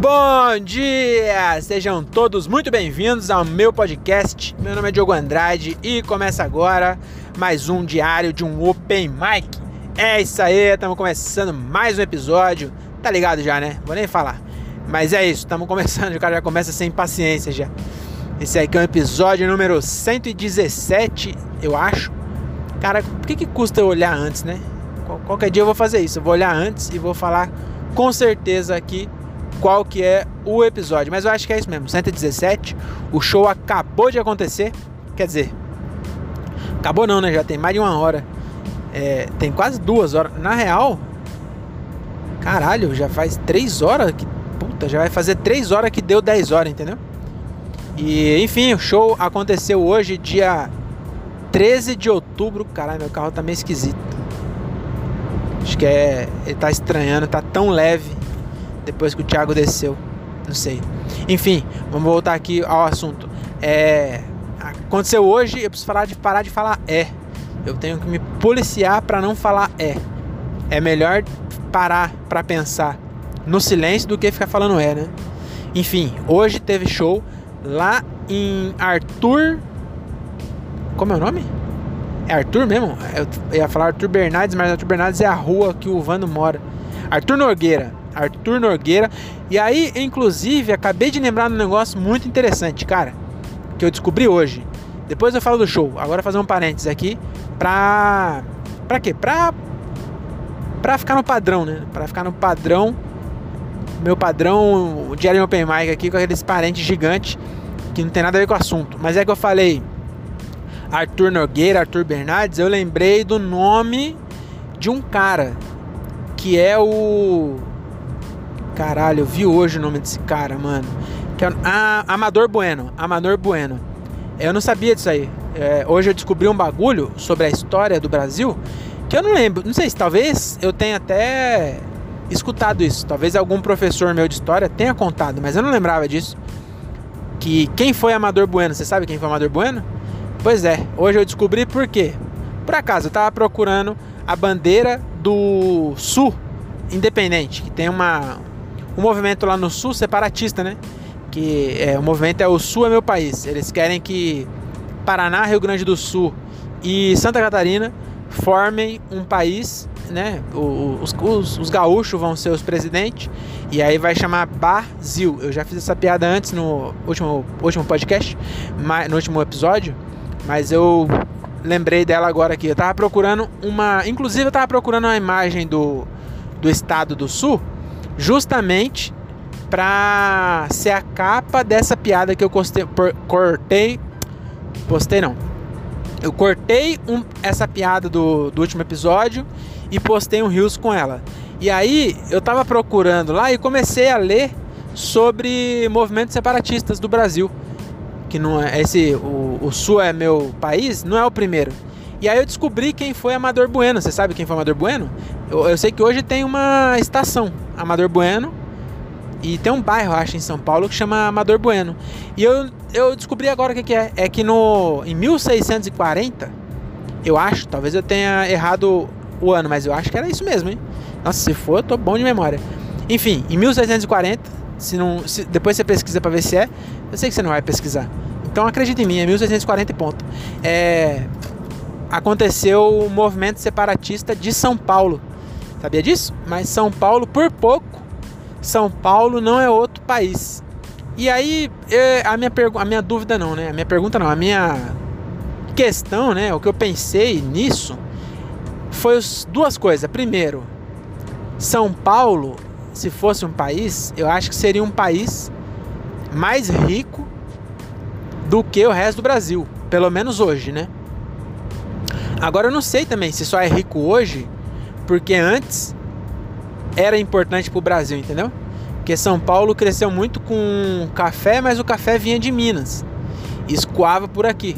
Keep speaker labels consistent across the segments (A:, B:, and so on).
A: Bom dia! Sejam todos muito bem-vindos ao meu podcast. Meu nome é Diogo Andrade e começa agora mais um diário de um Open Mic. É isso aí, estamos começando mais um episódio. Tá ligado já, né? Vou nem falar. Mas é isso, estamos começando, o cara já começa sem paciência já. Esse aqui é o episódio número 117, eu acho. Cara, por que, que custa eu olhar antes, né? Qualquer dia eu vou fazer isso. Eu vou olhar antes e vou falar com certeza aqui qual que é o episódio. Mas eu acho que é isso mesmo, 117. O show acabou de acontecer. Quer dizer, acabou não, né? Já tem mais de uma hora. É, tem quase duas horas. Na real, caralho, já faz três horas que. Puta, já vai fazer três horas que deu 10 horas, entendeu? E enfim, o show aconteceu hoje, dia 13 de outubro. Caralho, meu carro tá meio esquisito. Acho que é. Ele tá estranhando, tá tão leve depois que o Thiago desceu. Não sei. Enfim, vamos voltar aqui ao assunto. É, aconteceu hoje, eu preciso falar de parar de falar é. Eu tenho que me policiar para não falar é. É melhor parar para pensar no silêncio do que ficar falando é, né? Enfim, hoje teve show lá em Arthur. Como é o nome? É Arthur mesmo? Eu ia falar Arthur Bernardes, mas Arthur Bernardes é a rua que o Vando mora. Arthur Nogueira. Arthur Nogueira. E aí, inclusive, acabei de lembrar de um negócio muito interessante, cara, que eu descobri hoje. Depois eu falo do show. Agora fazer um parênteses aqui pra pra quê? Pra pra ficar no padrão, né? Pra ficar no padrão meu padrão, o Diário Open Mic aqui com aqueles parentes gigantes que não tem nada a ver com o assunto. Mas é que eu falei Arthur Nogueira, Arthur Bernardes, eu lembrei do nome de um cara que é o Caralho, eu vi hoje o nome desse cara, mano. Que é ah, Amador Bueno. Amador Bueno. Eu não sabia disso aí. É, hoje eu descobri um bagulho sobre a história do Brasil que eu não lembro. Não sei se talvez eu tenha até escutado isso. Talvez algum professor meu de história tenha contado, mas eu não lembrava disso. Que quem foi Amador Bueno? Você sabe quem foi Amador Bueno? Pois é, hoje eu descobri por quê. Por acaso, eu tava procurando a bandeira do Sul Independente, que tem uma, um movimento lá no sul separatista, né? Que é, o movimento é o Sul é meu país. Eles querem que Paraná, Rio Grande do Sul e Santa Catarina formem um país, né? Os, os, os gaúchos vão ser os presidentes e aí vai chamar Brasil. Eu já fiz essa piada antes no último, último podcast, no último episódio, mas eu lembrei dela agora aqui. Eu tava procurando uma. Inclusive, eu tava procurando uma imagem do, do estado do sul justamente para ser a capa dessa piada que eu cortei. Postei não. Eu cortei um, essa piada do, do último episódio e postei um rios com ela. E aí eu tava procurando lá e comecei a ler sobre movimentos separatistas do Brasil. Que não é esse. O, o Sul é meu país, não é o primeiro. E aí eu descobri quem foi Amador Bueno. Você sabe quem foi Amador Bueno? Eu, eu, sei que hoje tem uma estação, Amador Bueno, e tem um bairro, acho, em São Paulo que chama Amador Bueno. E eu, eu descobri agora o que, que é. É que no, em 1640, eu acho, talvez eu tenha errado o ano, mas eu acho que era isso mesmo, hein? Nossa, se for, eu tô bom de memória. Enfim, em 1640, se não, se, depois você pesquisa para ver se é, eu sei que você não vai pesquisar. Então acredita em mim, é 1640 e ponto. É, aconteceu o movimento separatista de São Paulo. Sabia disso? Mas São Paulo, por pouco, São Paulo não é outro país. E aí, é, a minha, a minha dúvida não, né? A minha pergunta não, a minha questão, né? O que eu pensei nisso foi duas coisas. Primeiro, São Paulo, se fosse um país, eu acho que seria um país mais rico do que o resto do Brasil. Pelo menos hoje, né? Agora eu não sei também se só é rico hoje, porque antes era importante para o Brasil, entendeu? Porque São Paulo cresceu muito com café, mas o café vinha de Minas, escoava por aqui,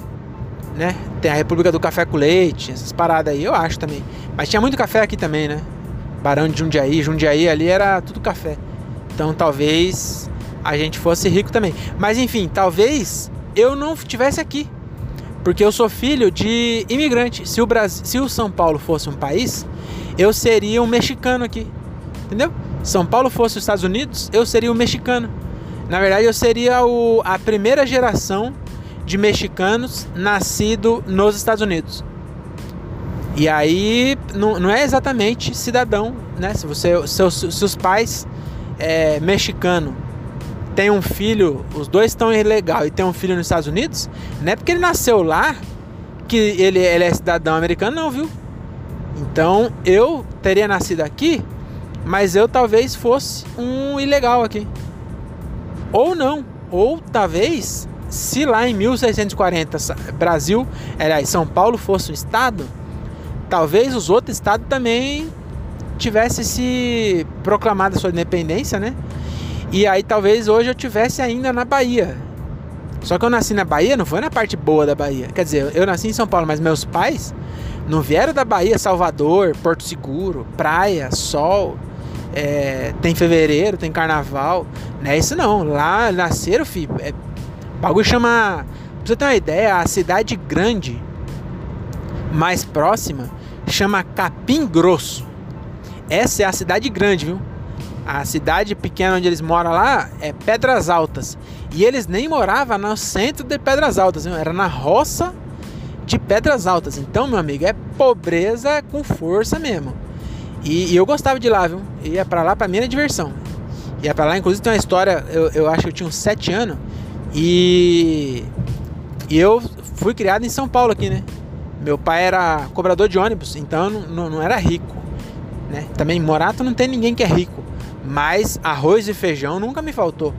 A: né? Tem a República do Café com Leite, essas paradas aí, eu acho também. Mas tinha muito café aqui também, né? Barão de Jundiaí, Jundiaí ali era tudo café. Então talvez a gente fosse rico também. Mas enfim, talvez eu não tivesse aqui. Porque eu sou filho de imigrante. Se o, Brasil, se o São Paulo fosse um país, eu seria um mexicano aqui. Entendeu? São Paulo fosse os Estados Unidos, eu seria o mexicano. Na verdade, eu seria o, a primeira geração de mexicanos nascido nos Estados Unidos. E aí não, não é exatamente cidadão, né? Se você, seus, seus pais é mexicano tem um filho, os dois estão ilegal e tem um filho nos Estados Unidos, não é porque ele nasceu lá que ele, ele é cidadão americano, não, viu? Então eu teria nascido aqui, mas eu talvez fosse um ilegal aqui. Ou não, ou talvez se lá em 1640 Brasil, aliás, São Paulo fosse um estado, talvez os outros estados também tivessem se proclamado a sua independência, né? E aí talvez hoje eu tivesse ainda na Bahia. Só que eu nasci na Bahia, não foi na parte boa da Bahia. Quer dizer, eu nasci em São Paulo, mas meus pais não vieram da Bahia, Salvador, Porto Seguro, praia, sol. É, tem fevereiro, tem carnaval. Não é isso não. Lá nasceram, filho. É, bagulho chama. Pra você ter uma ideia, a cidade grande mais próxima chama Capim Grosso. Essa é a cidade grande, viu? A cidade pequena onde eles moram lá é Pedras Altas. E eles nem moravam no centro de Pedras Altas, viu? era na roça de Pedras Altas. Então, meu amigo, é pobreza com força mesmo. E, e eu gostava de lá, viu? Ia pra lá, pra mim era diversão. Ia pra lá, inclusive tem uma história, eu, eu acho que eu tinha uns 7 anos. E, e eu fui criado em São Paulo aqui, né? Meu pai era cobrador de ônibus, então não, não, não era rico. Né? Também Morato não tem ninguém que é rico. Mas arroz e feijão nunca me faltou.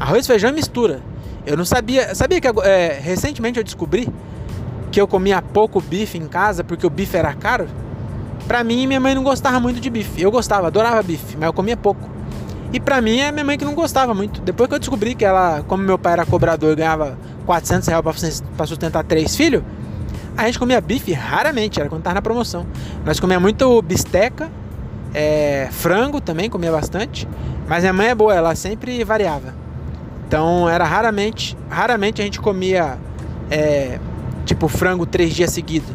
A: Arroz, feijão e mistura. Eu não sabia. Sabia que é, recentemente eu descobri que eu comia pouco bife em casa porque o bife era caro? Pra mim, minha mãe não gostava muito de bife. Eu gostava, adorava bife, mas eu comia pouco. E pra mim, é minha mãe que não gostava muito. Depois que eu descobri que ela, como meu pai era cobrador e ganhava 400 reais pra sustentar três filhos, a gente comia bife raramente, era quando tava na promoção. Nós comia muito bisteca é, frango também, comia bastante. Mas minha mãe é boa, ela sempre variava. Então era raramente, raramente a gente comia é, tipo frango três dias seguidos.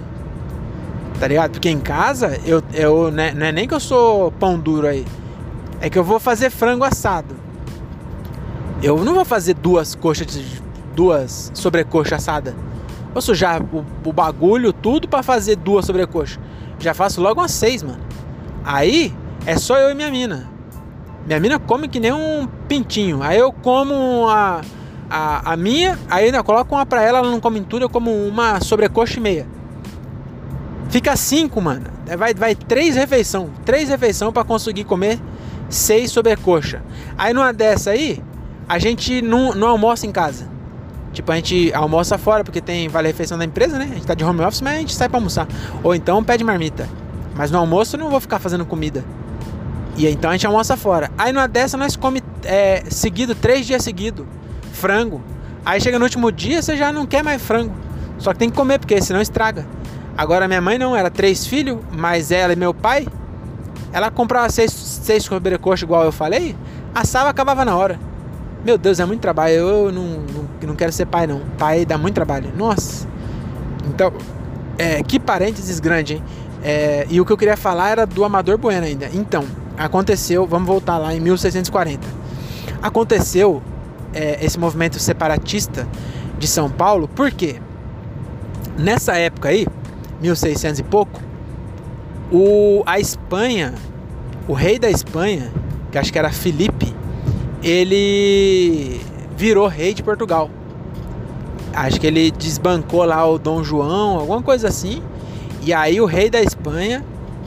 A: Tá ligado? Porque em casa eu, eu né, não é nem que eu sou pão duro aí. É que eu vou fazer frango assado. Eu não vou fazer duas coxas de duas sobrecoxa assada. Vou sujar o, o bagulho tudo para fazer duas sobrecoxas. Já faço logo umas seis, mano. Aí é só eu e minha mina. Minha mina come que nem um pintinho. Aí eu como a, a, a minha, aí ainda coloco uma pra ela, ela não come tudo, eu como uma sobrecoxa e meia. Fica cinco, mano. Vai, vai três refeições. Três refeições para conseguir comer seis sobrecoxa. Aí numa dessa aí, a gente não, não almoça em casa. Tipo, a gente almoça fora porque tem vale refeição da empresa, né? A gente tá de home office, mas a gente sai pra almoçar. Ou então pede marmita. Mas no almoço eu não vou ficar fazendo comida. E então a gente almoça fora. Aí numa dessa nós come é, seguido, três dias seguidos, frango. Aí chega no último dia, você já não quer mais frango. Só que tem que comer, porque senão estraga. Agora minha mãe não, era três filhos, mas ela e meu pai, ela comprava seis, seis sobrecoxas, igual eu falei, assava acabava na hora. Meu Deus, é muito trabalho. Eu não, não, não quero ser pai, não. Pai dá muito trabalho. Nossa. Então, é, que parênteses grande, hein? É, e o que eu queria falar era do Amador Bueno ainda. Então, aconteceu, vamos voltar lá em 1640. Aconteceu é, esse movimento separatista de São Paulo, porque nessa época aí, 1600 e pouco, o, a Espanha, o rei da Espanha, que acho que era Felipe, ele virou rei de Portugal. Acho que ele desbancou lá o Dom João, alguma coisa assim, e aí o rei da Espanha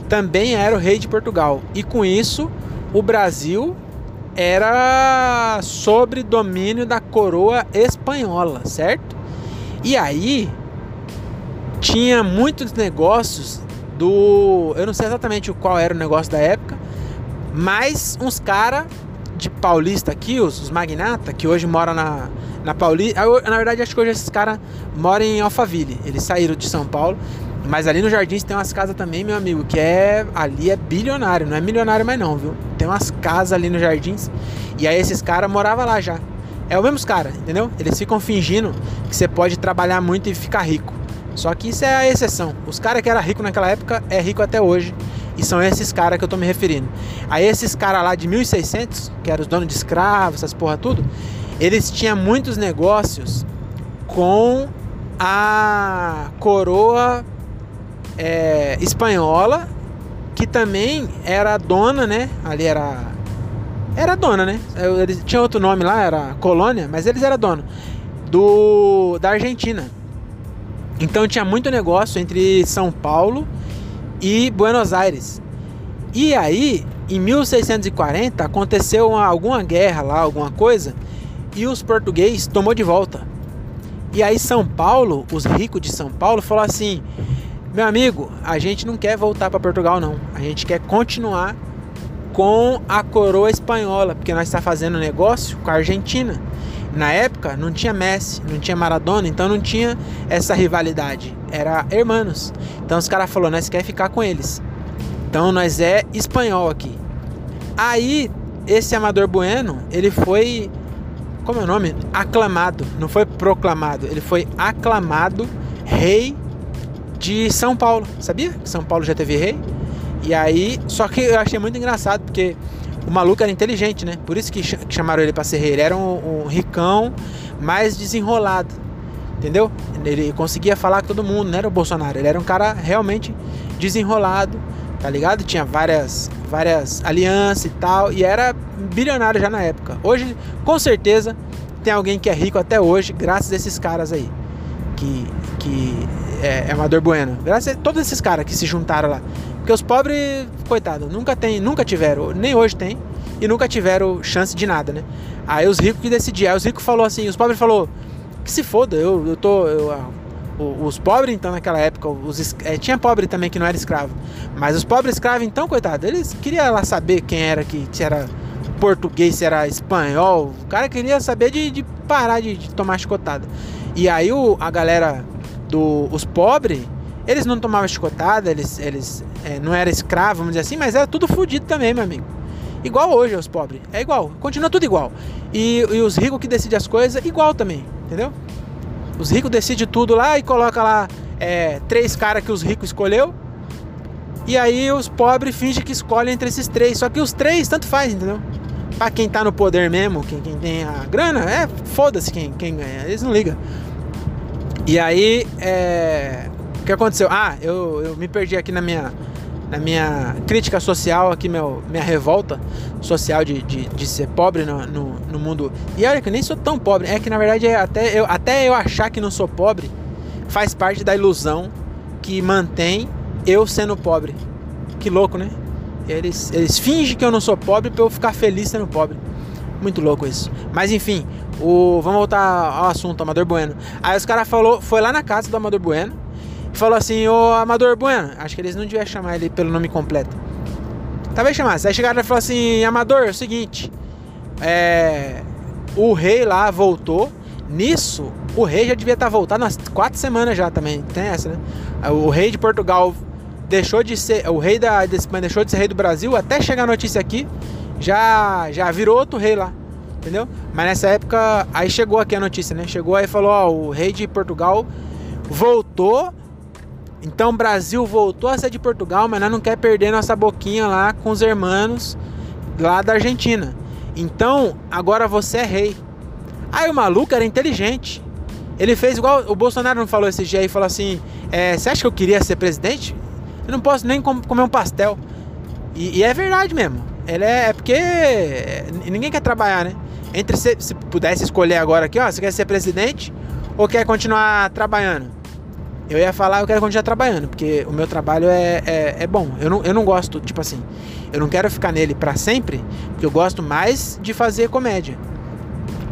A: também era o rei de Portugal. E com isso, o Brasil era sobre domínio da coroa espanhola, certo? E aí tinha muitos negócios do, eu não sei exatamente qual era o negócio da época, mas uns cara de paulista aqui, os, os magnata que hoje moram na na Paulista, na verdade acho que hoje esses caras moram em Alphaville. Eles saíram de São Paulo mas ali no Jardins tem umas casas também, meu amigo, que é. Ali é bilionário, não é milionário mais não, viu? Tem umas casas ali no Jardins. E aí esses caras moravam lá já. É o mesmo cara, entendeu? Eles ficam fingindo que você pode trabalhar muito e ficar rico. Só que isso é a exceção. Os caras que eram ricos naquela época é rico até hoje. E são esses caras que eu tô me referindo. Aí esses caras lá de 1600, que eram os donos de escravos, essas porra tudo, eles tinham muitos negócios com a coroa é, espanhola, que também era dona, né? Ali era. Era dona, né? Eles, tinha outro nome lá, era colônia, mas eles eram dono. Do, da Argentina. Então tinha muito negócio entre São Paulo e Buenos Aires. E aí, em 1640, aconteceu uma, alguma guerra lá, alguma coisa, e os portugueses tomou de volta. E aí São Paulo, os ricos de São Paulo, falou assim: "Meu amigo, a gente não quer voltar para Portugal não. A gente quer continuar com a coroa espanhola, porque nós está fazendo negócio com a Argentina. Na época não tinha Messi, não tinha Maradona, então não tinha essa rivalidade. Era hermanos. Então os caras falaram, nós quer ficar com eles. Então nós é espanhol aqui. Aí esse Amador Bueno, ele foi como é o nome? Aclamado, não foi proclamado, ele foi aclamado rei de São Paulo, sabia? São Paulo já teve rei. E aí, só que eu achei muito engraçado porque o maluco era inteligente, né? Por isso que chamaram ele para ser rei. Ele era um, um, ricão mais desenrolado, entendeu? Ele conseguia falar com todo mundo, não era o Bolsonaro. Ele era um cara realmente desenrolado, tá ligado? Tinha várias, várias alianças e tal, e era bilionário já na época. Hoje, com certeza, tem alguém que é rico até hoje, graças a esses caras aí, que, que é, é Amador Bueno. Graças a todos esses caras que se juntaram lá. Porque os pobres, coitado, nunca tem, nunca tiveram, nem hoje tem, e nunca tiveram chance de nada, né? Aí os ricos que decidiram. Aí os ricos falou assim, os pobres falou que se foda, eu, eu tô. Eu, ah, os pobres, então, naquela época, os, é, tinha pobre também que não era escravo. Mas os pobres escravos, então, coitado, eles queriam lá saber quem era que se era português, se era espanhol. O cara queria saber de, de parar de, de, tomar chicotada. E aí o, a galera do os pobres, eles não tomavam chicotada, eles, eles é, não eram escravos, vamos dizer assim, mas era tudo fodido também, meu amigo. Igual hoje os pobres. É igual, continua tudo igual. E, e os ricos que decidem as coisas, igual também, entendeu? Os ricos decidem tudo lá e coloca lá é, três caras que os ricos escolheu. E aí os pobres fingem que escolhem entre esses três. Só que os três tanto faz, entendeu? Pra quem tá no poder mesmo, quem, quem tem a grana, é foda-se quem, quem ganha. Eles não ligam. E aí, é... o que aconteceu? Ah, eu, eu me perdi aqui na minha, na minha crítica social, aqui meu, minha revolta social de, de, de ser pobre no, no, no, mundo. E olha que eu nem sou tão pobre, é que na verdade é até eu, até eu achar que não sou pobre faz parte da ilusão que mantém eu sendo pobre. Que louco, né? Eles, eles fingem que eu não sou pobre pra eu ficar feliz sendo pobre. Muito louco isso. Mas enfim, o, vamos voltar ao assunto, Amador Bueno. Aí os caras falou, foi lá na casa do Amador Bueno e falou assim, ô Amador Bueno, acho que eles não deviam chamar ele pelo nome completo. Talvez chamasse. Aí chegaram e falaram assim, Amador, é o seguinte, é, o rei lá voltou. Nisso, o rei já devia estar voltado nas quatro semanas já também. Tem essa, né? O rei de Portugal deixou de ser. O rei da, deixou de ser rei do Brasil até chegar a notícia aqui. Já, já virou outro rei lá entendeu? Mas nessa época, aí chegou aqui a notícia, né? Chegou aí e falou, ó, o rei de Portugal voltou. Então o Brasil voltou a ser de Portugal, mas nós não quer perder nossa boquinha lá com os hermanos lá da Argentina. Então, agora você é rei. Aí o maluco era inteligente. Ele fez igual o Bolsonaro não falou esse dia aí, falou assim: é, Você acha que eu queria ser presidente? Eu não posso nem comer um pastel. E, e é verdade mesmo. Ele é, é porque ninguém quer trabalhar, né? Entre se, se pudesse escolher agora aqui, ó, você quer ser presidente ou quer continuar trabalhando? Eu ia falar, eu quero continuar trabalhando, porque o meu trabalho é, é, é, bom. Eu não, eu não gosto, tipo assim, eu não quero ficar nele para sempre, porque eu gosto mais de fazer comédia.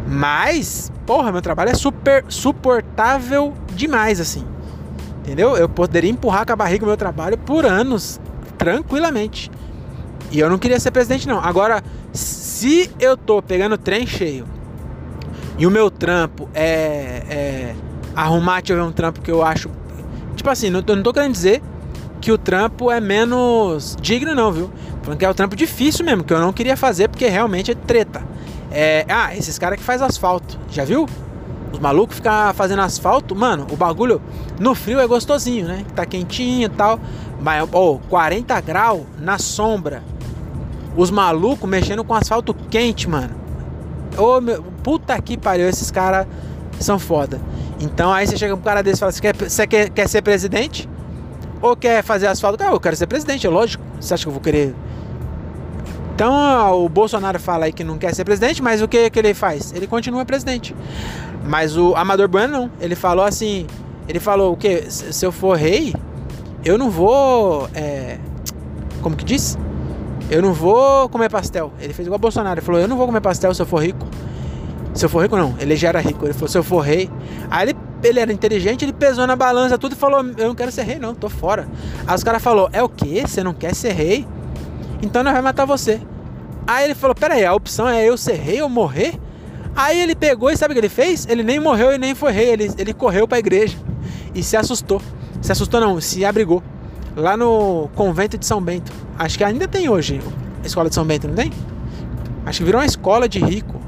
A: Mas, porra, meu trabalho é super suportável demais, assim. Entendeu? Eu poderia empurrar com a barriga o meu trabalho por anos, tranquilamente. E eu não queria ser presidente, não. Agora, se eu tô pegando trem cheio e o meu trampo é, é arrumar, deixa eu ver um trampo que eu acho. Tipo assim, não, não tô querendo dizer que o trampo é menos digno, não, viu? Falando que é o trampo difícil mesmo, que eu não queria fazer porque realmente é treta. É, ah, esses caras que faz asfalto, já viu? Os malucos ficam fazendo asfalto, mano, o bagulho no frio é gostosinho, né? Tá quentinho e tal. Mas, oh, 40 graus na sombra. Os malucos mexendo com asfalto quente, mano. Ô, meu, puta que pariu, esses caras são foda. Então aí você chega pro cara desse e fala: Você quer, você quer, quer ser presidente? Ou quer fazer asfalto? Ah, eu quero ser presidente, é lógico. Você acha que eu vou querer então o Bolsonaro fala aí que não quer ser presidente, mas o que, que ele faz? Ele continua presidente. Mas o Amador Bueno não. Ele falou assim: ele falou o que? Se eu for rei, eu não vou. É, como que diz? Eu não vou comer pastel. Ele fez igual Bolsonaro. Ele falou: Eu não vou comer pastel se eu for rico. Se eu for rico, não. Ele já era rico. Ele falou: Se eu for rei. Aí ele, ele era inteligente, ele pesou na balança tudo e falou: Eu não quero ser rei, não, tô fora. Aí os caras falaram: É o que? Você não quer ser rei? Então nós vamos matar você. Aí ele falou: Pera aí, a opção é eu ser rei ou morrer? Aí ele pegou e sabe o que ele fez? Ele nem morreu e nem foi rei. Ele, ele correu para a igreja e se assustou. Se assustou, não, se abrigou. Lá no convento de São Bento. Acho que ainda tem hoje a escola de São Bento, não tem? Acho que virou uma escola de rico.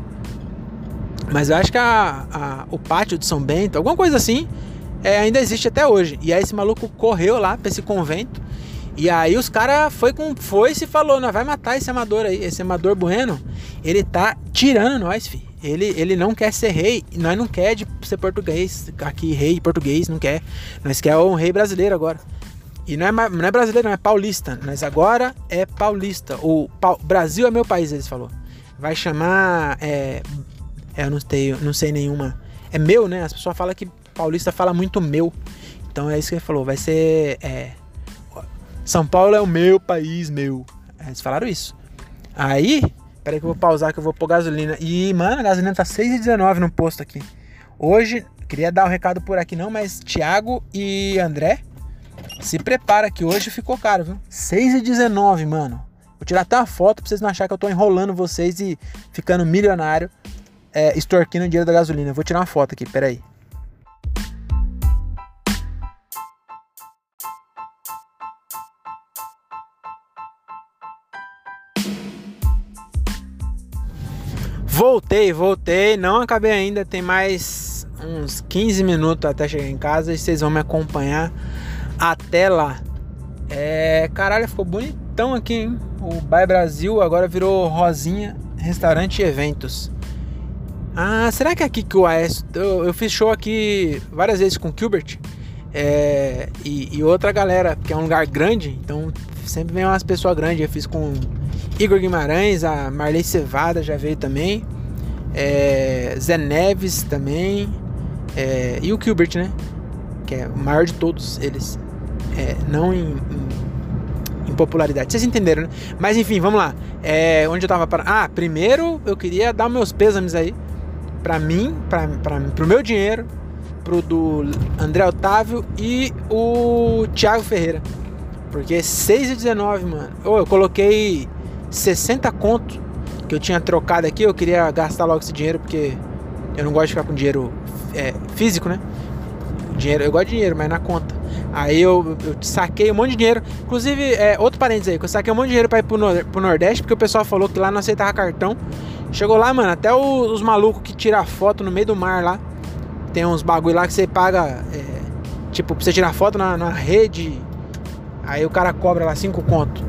A: Mas eu acho que a, a, o pátio de São Bento, alguma coisa assim, é, ainda existe até hoje. E aí esse maluco correu lá para esse convento e aí os caras foi com foi se falou, nós vai matar esse amador aí, esse amador bueno, ele tá tirando nós, fi. Ele, ele não quer ser rei, nós não quer de ser português, aqui rei português, não quer. Nós quer um rei brasileiro agora. E não é, não é brasileiro, não é paulista. Nós agora é paulista. O Brasil é meu país, eles falou. Vai chamar. É, é, eu não, tenho, não sei nenhuma. É meu, né? As pessoas falam que paulista fala muito meu. Então é isso que ele falou. Vai ser. É, são Paulo é o meu país, meu. Eles falaram isso. Aí, peraí que eu vou pausar que eu vou pôr gasolina. E, mano, a gasolina tá 6,19 no posto aqui. Hoje, queria dar o um recado por aqui não, mas Thiago e André, se prepara que hoje ficou caro, viu? 6,19, mano. Vou tirar até uma foto pra vocês não acharem que eu tô enrolando vocês e ficando milionário, é, extorquindo o dinheiro da gasolina. vou tirar uma foto aqui, peraí. Voltei, voltei, não acabei ainda, tem mais uns 15 minutos até chegar em casa e vocês vão me acompanhar até lá. É, caralho, ficou bonitão aqui, hein? O Bai Brasil agora virou Rosinha Restaurante e Eventos. Ah, será que é aqui que o AS. Eu, eu fiz show aqui várias vezes com o Gilbert é, e, e, outra galera, que é um lugar grande, então sempre vem umas pessoas grandes. Eu fiz com Igor Guimarães, a Marley Cevada já veio também. É, Zé Neves também. É, e o Gilbert, né? Que é o maior de todos eles. É, não em, em, em, popularidade. Vocês entenderam, né? Mas enfim, vamos lá. É, onde eu tava para. Ah, primeiro eu queria dar meus pêsames aí. Pra mim, pra, pra, pro meu dinheiro, pro do André Otávio e o Thiago Ferreira. Porque 6,19, mano. Oh, eu coloquei 60 conto que eu tinha trocado aqui, eu queria gastar logo esse dinheiro porque eu não gosto de ficar com dinheiro é, físico, né? Dinheiro, eu gosto de dinheiro, mas na conta. Aí eu, eu saquei um monte de dinheiro. Inclusive, é, outro parênteses aí, que eu saquei um monte de dinheiro pra ir pro, no, pro Nordeste, porque o pessoal falou que lá não aceitava cartão. Chegou lá, mano, até os, os malucos que tiram foto no meio do mar lá. Tem uns bagulho lá que você paga, é, tipo, pra você tirar foto na, na rede. Aí o cara cobra lá 5 conto.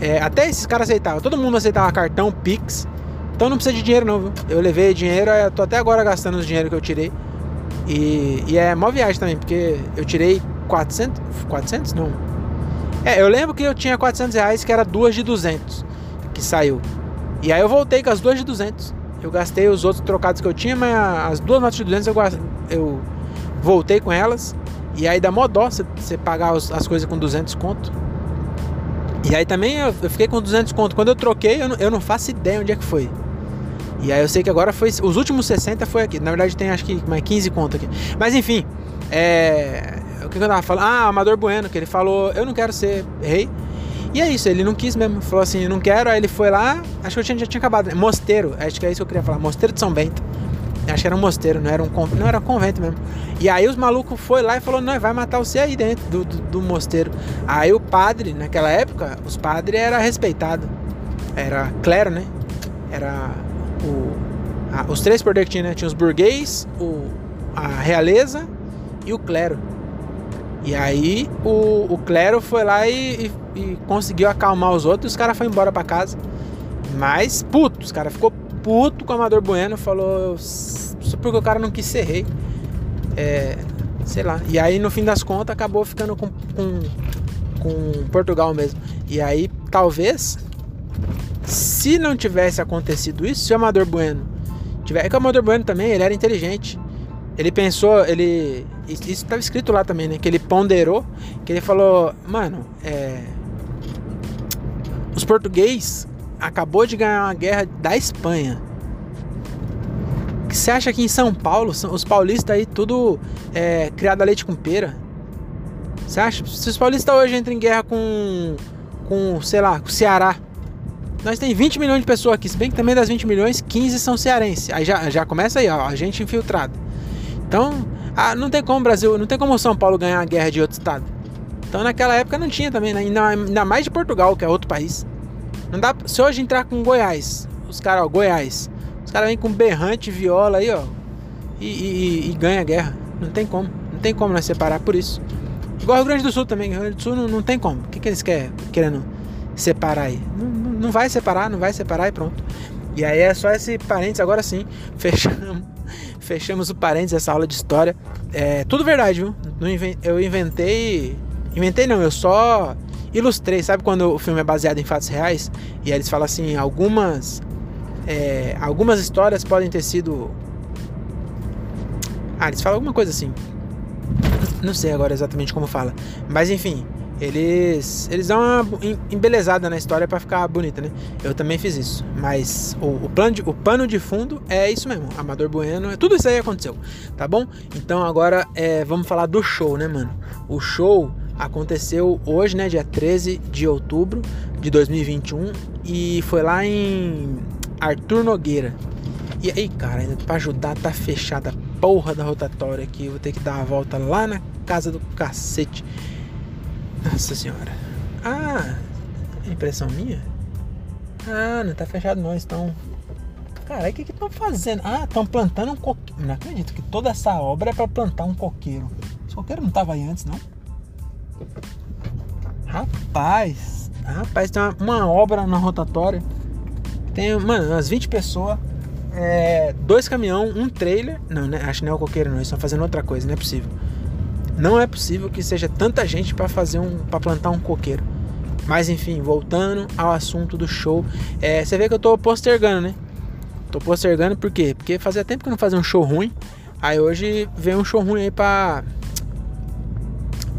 A: É, até esses caras aceitavam. Todo mundo aceitava cartão, Pix. Então não precisa de dinheiro não, viu? Eu levei dinheiro, eu tô até agora gastando os dinheiro que eu tirei. E, e é mó viagem também, porque eu tirei 400... 400? Não. É, eu lembro que eu tinha 400 reais, que era duas de 200 que saiu. E aí eu voltei com as duas de 200. Eu gastei os outros trocados que eu tinha, mas as duas notas de 200 eu, eu voltei com elas. E aí dá mó dó você pagar as coisas com 200 conto. E aí também eu, eu fiquei com 200 conto. Quando eu troquei, eu não, eu não faço ideia onde é que foi. E aí eu sei que agora foi. Os últimos 60 foi aqui. Na verdade tem acho que mais 15 conto aqui. Mas enfim. É, que eu tava falando? Ah, Amador Bueno, que ele falou, eu não quero ser rei. E é isso, ele não quis mesmo. Falou assim, não quero. Aí ele foi lá. Acho que eu tinha, já tinha acabado. Mosteiro, acho que é isso que eu queria falar. Mosteiro de São Bento. Acho que era um mosteiro, não era um, não era um convento mesmo. E aí os malucos foi lá e falou, não, vai matar você aí dentro do, do, do mosteiro. Aí o padre, naquela época, os padres era respeitado. Era clero, né? Era o, a, os três poderes que tinha, né? Tinha os burguês, o, a realeza e o clero. E aí o, o clero foi lá e, e, e conseguiu acalmar os outros e os caras foram embora para casa. Mas puto, os caras ficou puto com o Amador Bueno, falou só porque o cara não quis ser rei. É, sei lá. E aí no fim das contas acabou ficando com, com, com Portugal mesmo. E aí talvez se não tivesse acontecido isso, se o Amador Bueno tiver, é que o Amador Bueno também, ele era inteligente. Ele pensou, ele isso estava escrito lá também, né? Que ele ponderou, que ele falou, mano, é, os portugueses acabou de ganhar uma guerra da Espanha. Você acha que em São Paulo, os paulistas aí tudo é, criado a leite com pera? Você acha? Se os paulistas hoje entram em guerra com, com sei lá, com o Ceará, nós tem 20 milhões de pessoas aqui, se bem que também das 20 milhões, 15 são cearenses. Aí já, já começa aí, ó, a gente infiltrado. Então, ah, não tem como Brasil, não tem como o São Paulo ganhar a guerra de outro estado. Então naquela época não tinha também, né? ainda, ainda mais de Portugal, que é outro país. Não dá, se hoje entrar com Goiás, os caras, ó, Goiás, os caras vêm com berrante, viola aí, ó, e, e, e, ganha a guerra. Não tem como, não tem como nós separar por isso. Igual o Rio Grande do Sul também, o Rio Grande do Sul não, não tem como. O que, que eles querem querendo separar aí? Não, não, não vai separar, não vai separar e pronto. E aí é só esse parênteses, agora sim, fechamos, fechamos o parênteses dessa aula de história. É tudo verdade, viu? Eu inventei. Inventei não, eu só ilustrei. Sabe quando o filme é baseado em fatos reais? E aí eles falam assim: algumas. É, algumas histórias podem ter sido. Ah, eles falam alguma coisa assim. Não sei agora exatamente como fala. Mas enfim, eles eles dão uma embelezada na história para ficar bonita, né? Eu também fiz isso, mas o, o, plano de, o pano de fundo é isso mesmo, Amador Bueno, tudo isso aí aconteceu, tá bom? Então agora é, vamos falar do show, né, mano? O show aconteceu hoje, né, dia 13 de outubro de 2021 e foi lá em Arthur Nogueira. E aí, cara, ainda pra ajudar tá fechada a porra da rotatória aqui, eu vou ter que dar uma volta lá na casa do cacete. Nossa senhora. Ah, é impressão minha? Ah, não tá fechado não, estão. Cara, o que que estão fazendo? Ah, estão plantando um coqueiro. Não acredito que toda essa obra é para plantar um coqueiro. Esse coqueiro não tava aí antes, não? Rapaz, rapaz, tem uma, uma obra na rotatória. Tem, mano, umas 20 pessoas. É, dois caminhão, um trailer. Não, né? Acho que não é o coqueiro, não. Eles estão fazendo outra coisa, não é possível. Não é possível que seja tanta gente para fazer um, para plantar um coqueiro. Mas enfim, voltando ao assunto do show, é, você vê que eu tô postergando, né? Tô postergando por quê? Porque fazia tempo que eu não fazia um show ruim. Aí hoje vem um show ruim aí pra.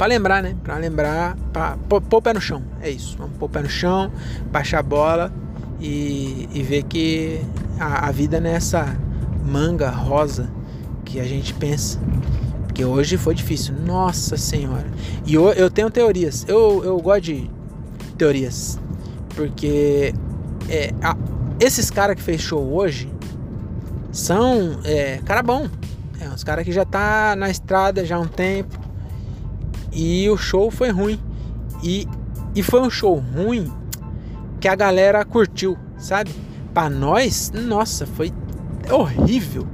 A: Lembrar, né? Pra lembrar. Pra pôr, o pé no chão. É isso. Vamos pôr o pé no chão, baixar a bola e, e ver que a, a vida nessa é manga rosa que a gente pensa. Porque hoje foi difícil. Nossa Senhora. E eu, eu tenho teorias. Eu, eu gosto de teorias. Porque é, a, esses caras que fez show hoje são é, cara bom. É, uns caras que já tá na estrada já há um tempo. E o show foi ruim. E, e foi um show ruim que a galera curtiu, sabe? Pra nós, nossa, foi horrível.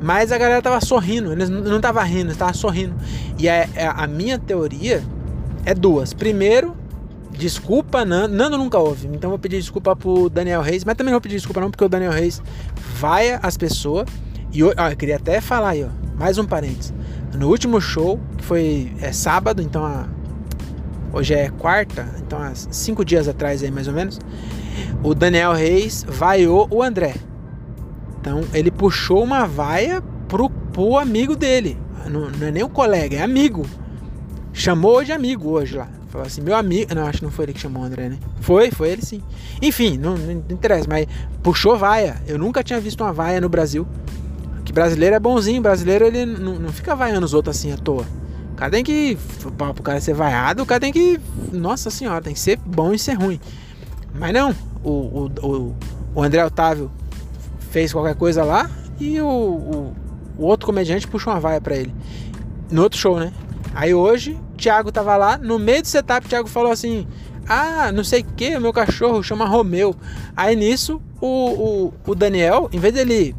A: Mas a galera tava sorrindo, eles não tava rindo, tava sorrindo. E a, é, é, a minha teoria é duas. Primeiro, desculpa, Nando, Nando nunca ouve, então vou pedir desculpa pro Daniel Reis, mas também não vou pedir desculpa não, porque o Daniel Reis vai as pessoas. E ó, eu queria até falar aí, ó, mais um parênteses. No último show, que foi é, sábado, então a, hoje é quarta, então há cinco dias atrás aí mais ou menos, o Daniel Reis vaiou o André. Então ele puxou uma vaia pro, pro amigo dele. Não, não é nem um colega, é amigo. Chamou de amigo hoje lá. Falou assim, meu amigo. Não, acho que não foi ele que chamou o André, né? Foi, foi ele sim. Enfim, não, não interessa, mas puxou vaia. Eu nunca tinha visto uma vaia no Brasil. Que brasileiro é bonzinho, brasileiro ele não, não fica vaiando os outros assim à toa. O cara tem que. Para o cara ser vaiado, o cara tem que. Nossa senhora, tem que ser bom e ser ruim. Mas não, o, o, o, o André Otávio fez qualquer coisa lá e o, o, o outro comediante puxou uma vaia para ele. No outro show, né? Aí hoje, Thiago tava lá, no meio do setup, Thiago falou assim: Ah, não sei o que, meu cachorro chama Romeu. Aí nisso, o, o, o Daniel, em vez dele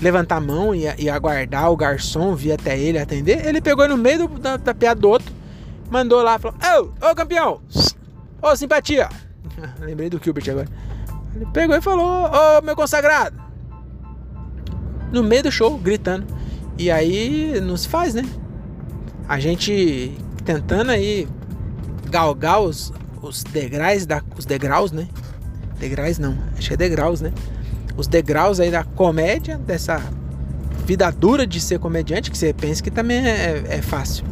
A: levantar a mão e, e aguardar o garçom vir até ele atender, ele pegou no meio do, da, da piada do outro, mandou lá, falou: Ô, ô campeão, ô simpatia. Lembrei do Gilbert agora. Ele pegou e falou: Ô meu consagrado. No meio do show, gritando. E aí não se faz, né? A gente tentando aí galgar os, os degraus da, os degraus, né? Degraus não, acho que é degraus, né? Os degraus aí da comédia, dessa vida dura de ser comediante, que você pensa que também é, é fácil.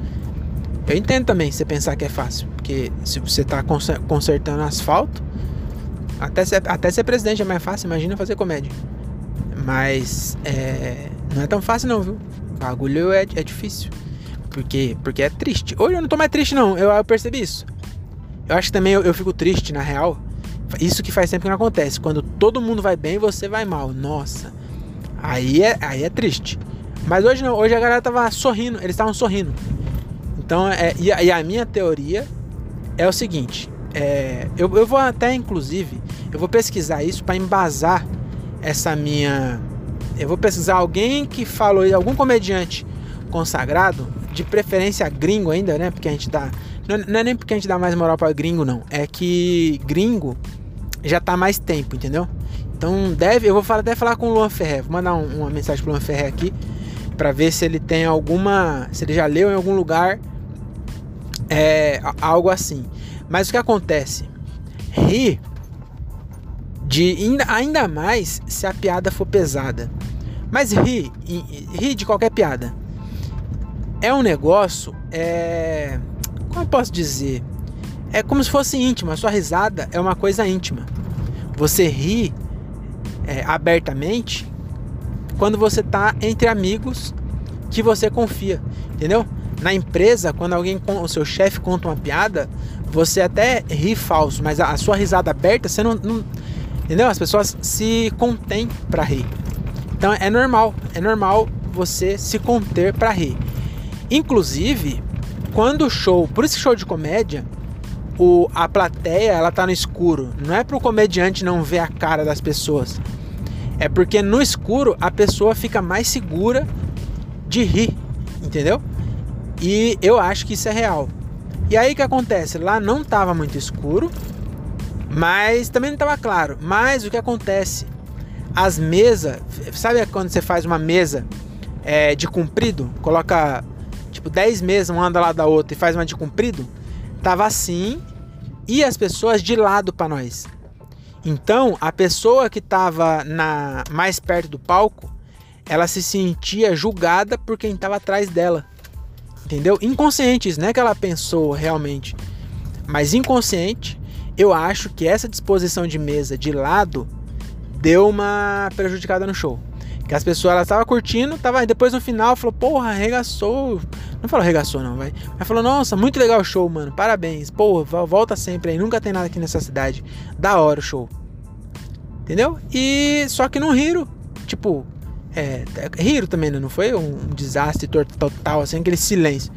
A: Eu entendo também você pensar que é fácil, porque se você está consertando asfalto, até ser, até ser presidente é mais fácil, imagina fazer comédia. Mas é, não é tão fácil não, viu? O bagulho é, é difícil. Porque, porque é triste. Hoje eu não tô mais triste, não. Eu, eu percebi isso. Eu acho que também eu, eu, fico triste, na real. Isso que faz tempo que não acontece. Quando todo mundo vai bem, você vai mal. Nossa. Aí é, aí é triste. Mas hoje não. Hoje a galera tava sorrindo. Eles estavam sorrindo. Então, é, e, a, e a minha teoria é o seguinte. É, eu, eu vou até, inclusive, eu vou pesquisar isso para embasar essa minha. Eu vou pesquisar alguém que falou, algum comediante consagrado, de preferência gringo ainda, né? Porque a gente dá. Não, é nem porque a gente dá mais moral para gringo, não. É que gringo já tá mais tempo, entendeu? Então deve. Eu vou até falar com o Luan Ferrer. Vou mandar um, uma mensagem pro Luan Ferrer aqui. para ver se ele tem alguma. Se ele já leu em algum lugar. É, algo assim. Mas o que acontece? Rir de ainda, mais se a piada for pesada. Mas rir, rir de qualquer piada é um negócio, é, como eu posso dizer? É como se fosse íntimo. A sua risada é uma coisa íntima. Você ri é, abertamente quando você está entre amigos que você confia, entendeu? Na empresa, quando alguém, o seu chefe conta uma piada, você até ri falso, mas a, a sua risada aberta, você não, não, entendeu? As pessoas se contêm para rir. Então é normal, é normal você se conter para rir. Inclusive, quando o show, por esse show de comédia, o, a plateia ela tá no escuro. Não é pro comediante não ver a cara das pessoas. É porque no escuro a pessoa fica mais segura de rir, entendeu? E eu acho que isso é real. E aí o que acontece? Lá não tava muito escuro, mas também não tava claro. Mas o que acontece? As mesas, sabe quando você faz uma mesa é, de comprido? Coloca tipo 10 mesas, uma anda lá da outra e faz uma de comprido, tava assim e as pessoas de lado para nós. Então, a pessoa que tava na mais perto do palco, ela se sentia julgada por quem tava atrás dela. Entendeu? Inconsciente, isso não é que ela pensou realmente, mas inconsciente, eu acho que essa disposição de mesa de lado deu uma prejudicada no show. Que as pessoas estavam curtindo, tava depois no final falou: "Porra, arregaçou". Não falou arregaçou não, vai. Mas falou: "Nossa, muito legal o show, mano. Parabéns. Porra, volta sempre aí. Nunca tem nada aqui nessa cidade. Da hora o show". Entendeu? E só que não riram. Tipo, é, riram também, né? não foi um desastre total assim, aquele silêncio.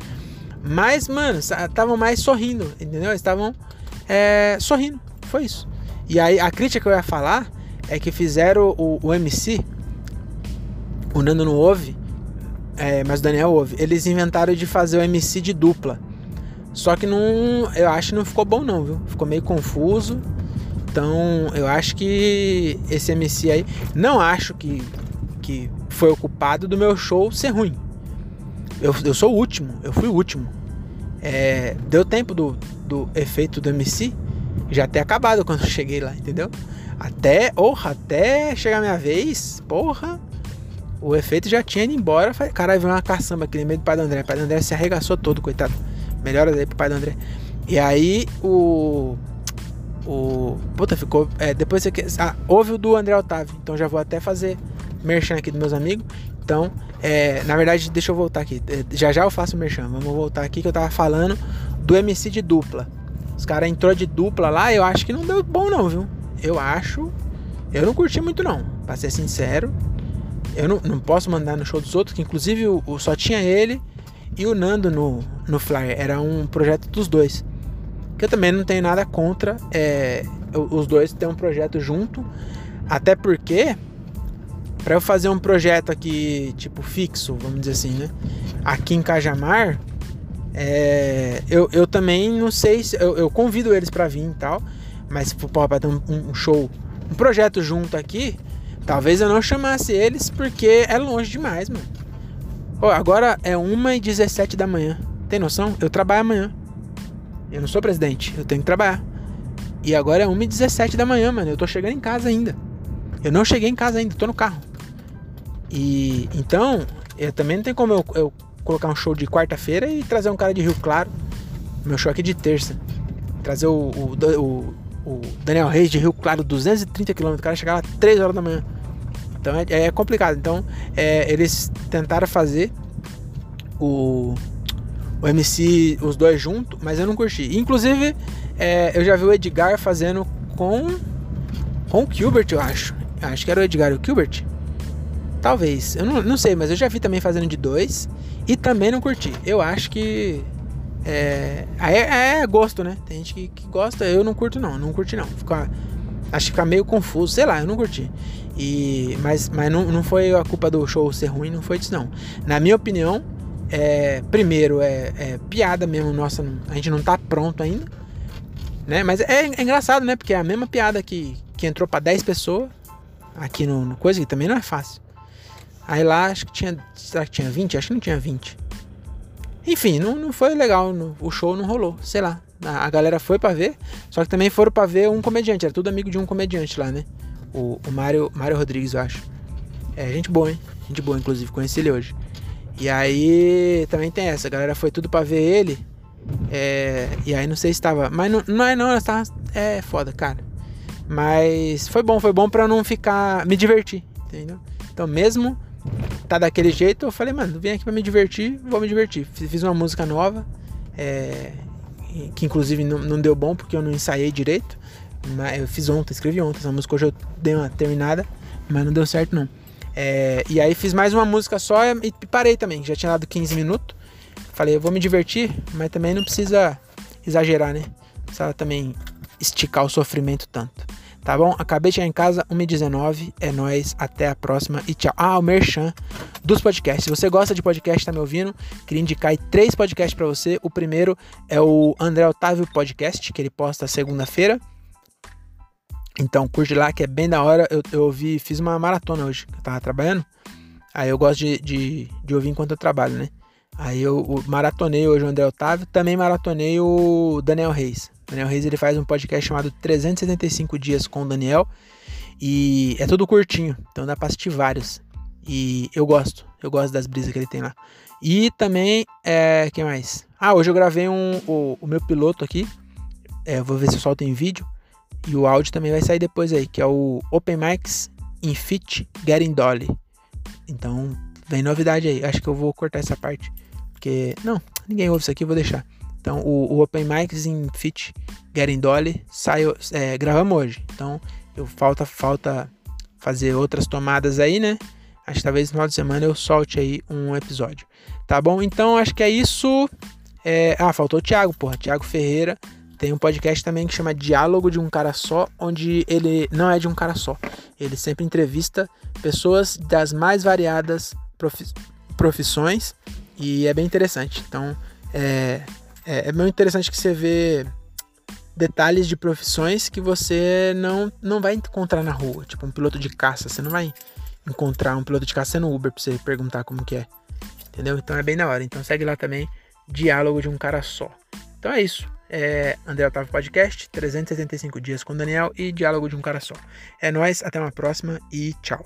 A: Mas, mano, estavam mais sorrindo, entendeu? Estavam é, sorrindo. Foi isso. E aí a crítica que eu ia falar é que fizeram o, o MC o Nando não ouve, é, mas o Daniel ouve. Eles inventaram de fazer o MC de dupla. Só que não, eu acho que não ficou bom não, viu? Ficou meio confuso. Então, eu acho que esse MC aí, não acho que, que foi o culpado do meu show ser ruim. Eu, eu sou o último, eu fui o último. É, deu tempo do, do efeito do MC já ter acabado quando eu cheguei lá, entendeu? Até, porra, até chegar minha vez, porra, o efeito já tinha ido embora. Caralho, veio uma caçamba aqui no meio do pai do André. O pai do André se arregaçou todo, coitado. Melhoras aí pro pai do André. E aí o. O. Puta, ficou. É, depois você quer. Ah, houve o do André Otávio. Então já vou até fazer merchan aqui dos meus amigos. Então, é, na verdade, deixa eu voltar aqui. É, já já eu faço merchan. Vamos voltar aqui que eu tava falando do MC de dupla. Os caras entrou de dupla lá, eu acho que não deu bom não, viu? Eu acho. Eu não curti muito não, pra ser sincero. Eu não, não posso mandar no show dos outros, que inclusive o, o, só tinha ele e o Nando no, no flyer. Era um projeto dos dois. Que eu também não tenho nada contra é, os dois ter um projeto junto. Até porque para eu fazer um projeto aqui, tipo, fixo, vamos dizer assim, né? Aqui em Cajamar, é, eu, eu também não sei se. Eu, eu convido eles para vir e tal, mas for pra ter um, um show, um projeto junto aqui, talvez eu não chamasse eles porque é longe demais, mano. Pô, agora é 1h17 da manhã. Tem noção? Eu trabalho amanhã. Eu não sou presidente, eu tenho que trabalhar. E agora é 1h17 da manhã, mano. Eu tô chegando em casa ainda. Eu não cheguei em casa ainda, tô no carro. E então, eu também não tem como eu, eu colocar um show de quarta-feira e trazer um cara de Rio Claro. Meu show aqui de terça. Trazer o, o, o, o Daniel Reis de Rio Claro, 230 km. O cara chegar lá 3 horas da manhã. Então é, é complicado. Então é, eles tentaram fazer o, o MC, os dois juntos, mas eu não curti. Inclusive, é, eu já vi o Edgar fazendo com, com o Gilbert, eu acho. Acho que era o Edgar e o Gilbert. Talvez, eu não, não sei, mas eu já vi também fazendo de dois e também não curti. Eu acho que é, é, é gosto, né? Tem gente que, que, gosta, eu não curto não, não curti não. Fica, acho que fica meio confuso, sei lá, eu não curti. E, mas mas não, não foi a culpa do show ser ruim, não foi disso não. Na minha opinião, é, primeiro é, é piada mesmo, nossa, a gente não tá pronto ainda. Né? Mas é, é engraçado, né? Porque é a mesma piada que, que entrou para 10 pessoas aqui no, no coisa, que também não é fácil. Aí lá acho que tinha. Será que tinha 20? Acho que não tinha 20. Enfim, não, não foi legal. No, o show não rolou. Sei lá. A, a galera foi para ver. Só que também foram para ver um comediante. Era tudo amigo de um comediante lá, né? O, o Mário, Mário Rodrigues, eu acho. É gente boa, hein? Gente boa, inclusive. Conheci ele hoje. E aí também tem essa. A galera foi tudo para ver ele. É, e aí não sei se tava. Mas não, não é não, ela É foda, cara. Mas foi bom, foi bom pra não ficar. me divertir, entendeu? Então mesmo tá daquele jeito, eu falei, mano, vim aqui pra me divertir, vou me divertir. Fiz uma música nova, é, que inclusive não, não, deu bom porque eu não ensaiei direito. Mas eu fiz ontem, escrevi ontem. Essa música hoje eu dei uma terminada, mas não deu certo não. É, e aí fiz mais uma música só e parei também, já tinha dado 15 minutos. Falei, eu vou me divertir, mas também não precisa exagerar, né? Precisa também esticar o sofrimento tanto. Tá bom? Acabei de chegar em casa, 1h19. É nóis. Até a próxima e tchau. Ah, o Merchan dos podcasts. Se você gosta de podcast, tá me ouvindo? Queria indicar três podcasts para você. O primeiro é o André Otávio Podcast, que ele posta segunda-feira. Então curte lá que é bem da hora. Eu, eu ouvi, fiz uma maratona hoje, que eu tava trabalhando. Aí eu gosto de, de, de ouvir enquanto eu trabalho, né? Aí eu, eu maratonei hoje o André Otávio, também maratonei o Daniel Reis. Daniel Reis ele faz um podcast chamado 375 dias com o Daniel e é tudo curtinho, então dá pra assistir vários. E eu gosto, eu gosto das brisas que ele tem lá. E também, é, quem mais? Ah, hoje eu gravei um, o, o meu piloto aqui, é, vou ver se eu solto em vídeo. E o áudio também vai sair depois aí, que é o Open Mics in Fit Getting Dolly. Então, vem novidade aí. Acho que eu vou cortar essa parte, porque não, ninguém ouve isso aqui, vou deixar. Então, o, o Open Mics em Fit Getting Dolly saiu, é, gravamos hoje. Então, eu falta falta fazer outras tomadas aí, né? Acho que talvez no final de semana eu solte aí um episódio. Tá bom? Então, acho que é isso. É... Ah, faltou o Thiago, porra. Thiago Ferreira tem um podcast também que chama Diálogo de um Cara Só, onde ele não é de um cara só. Ele sempre entrevista pessoas das mais variadas profissões e é bem interessante. Então, é, é, é muito interessante que você vê detalhes de profissões que você não, não vai encontrar na rua. Tipo, um piloto de caça. Você não vai encontrar um piloto de caça no Uber pra você perguntar como que é. Entendeu? Então é bem da hora. Então segue lá também Diálogo de um Cara Só. Então é isso. É André Otávio Podcast, 375 dias com Daniel e Diálogo de um Cara Só. É nóis, até uma próxima e tchau.